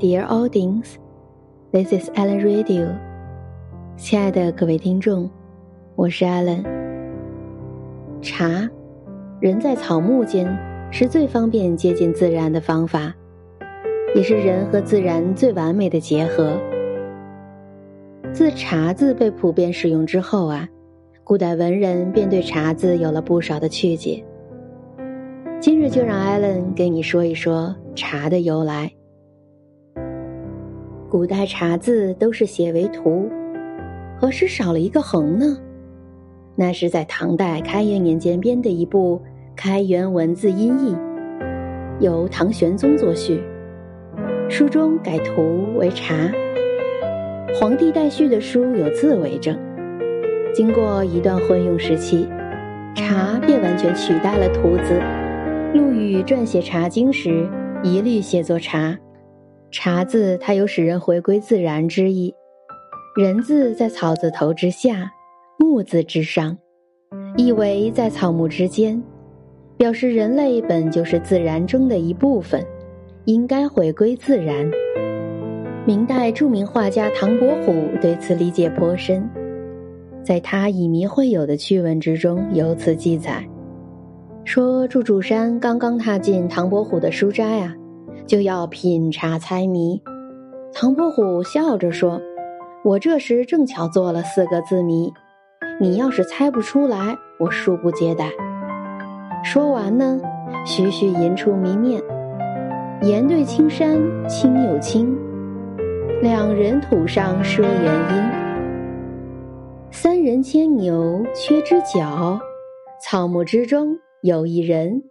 Dear audience, this is Alan Radio。亲爱的各位听众，我是 Alan。茶，人在草木间是最方便接近自然的方法，也是人和自然最完美的结合。自“茶”字被普遍使用之后啊，古代文人便对“茶”字有了不少的曲解。今日就让艾伦给你说一说茶的由来。古代茶字都是写为图，何时少了一个横呢？那是在唐代开元年间编的一部《开元文字音译》，由唐玄宗作序，书中改图为茶。皇帝待续的书有字为证。经过一段混用时期，茶便完全取代了图字。陆羽撰写《茶经》时，一律写作“茶”。茶字，它有使人回归自然之意。人字在草字头之下，木字之上，意为在草木之间，表示人类本就是自然中的一部分，应该回归自然。明代著名画家唐伯虎对此理解颇深，在他以迷会友的趣闻之中有此记载，说祝竹山刚刚踏进唐伯虎的书斋啊。就要品茶猜谜，唐伯虎笑着说：“我这时正巧做了四个字谜，你要是猜不出来，我恕不接待。”说完呢，徐徐吟出谜面：“岩对青山青又青，两人土上说原因。三人牵牛缺只脚，草木之中有一人。”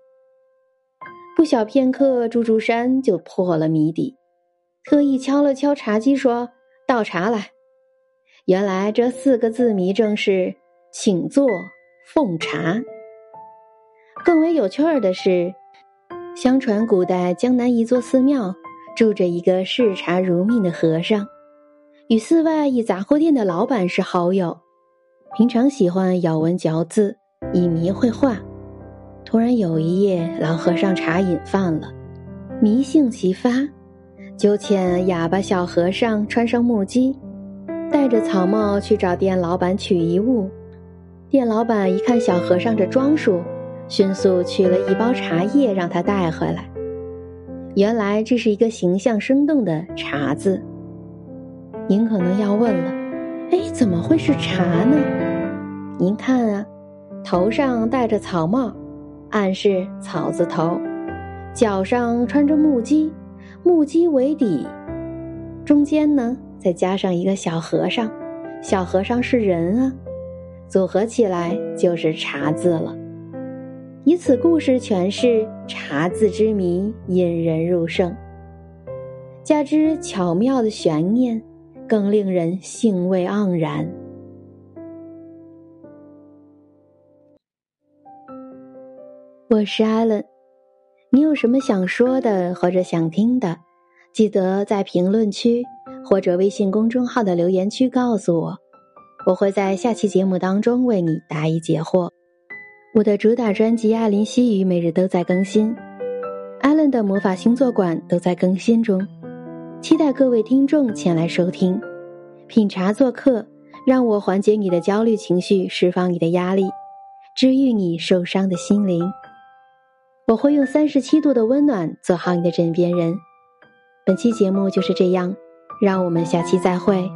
不小片刻，朱竹山就破了谜底，特意敲了敲茶几，说：“倒茶来。”原来这四个字谜正是“请坐奉茶”。更为有趣儿的是，相传古代江南一座寺庙住着一个嗜茶如命的和尚，与寺外一杂货店的老板是好友，平常喜欢咬文嚼字，以谜绘画。突然有一夜，老和尚茶瘾犯了，迷性齐发，就遣哑巴小和尚穿上木屐，戴着草帽去找店老板取一物。店老板一看小和尚这装束，迅速取了一包茶叶让他带回来。原来这是一个形象生动的“茶”字。您可能要问了，哎，怎么会是茶呢？您看啊，头上戴着草帽。暗示草字头，脚上穿着木屐，木屐为底，中间呢再加上一个小和尚，小和尚是人啊，组合起来就是茶字了。以此故事诠释茶字之谜，引人入胜。加之巧妙的悬念，更令人兴味盎然。我是艾伦，你有什么想说的或者想听的，记得在评论区或者微信公众号的留言区告诉我，我会在下期节目当中为你答疑解惑。我的主打专辑《艾琳西语》每日都在更新，艾伦的魔法星座馆都在更新中，期待各位听众前来收听，品茶做客，让我缓解你的焦虑情绪，释放你的压力，治愈你受伤的心灵。我会用三十七度的温暖做好你的枕边人。本期节目就是这样，让我们下期再会。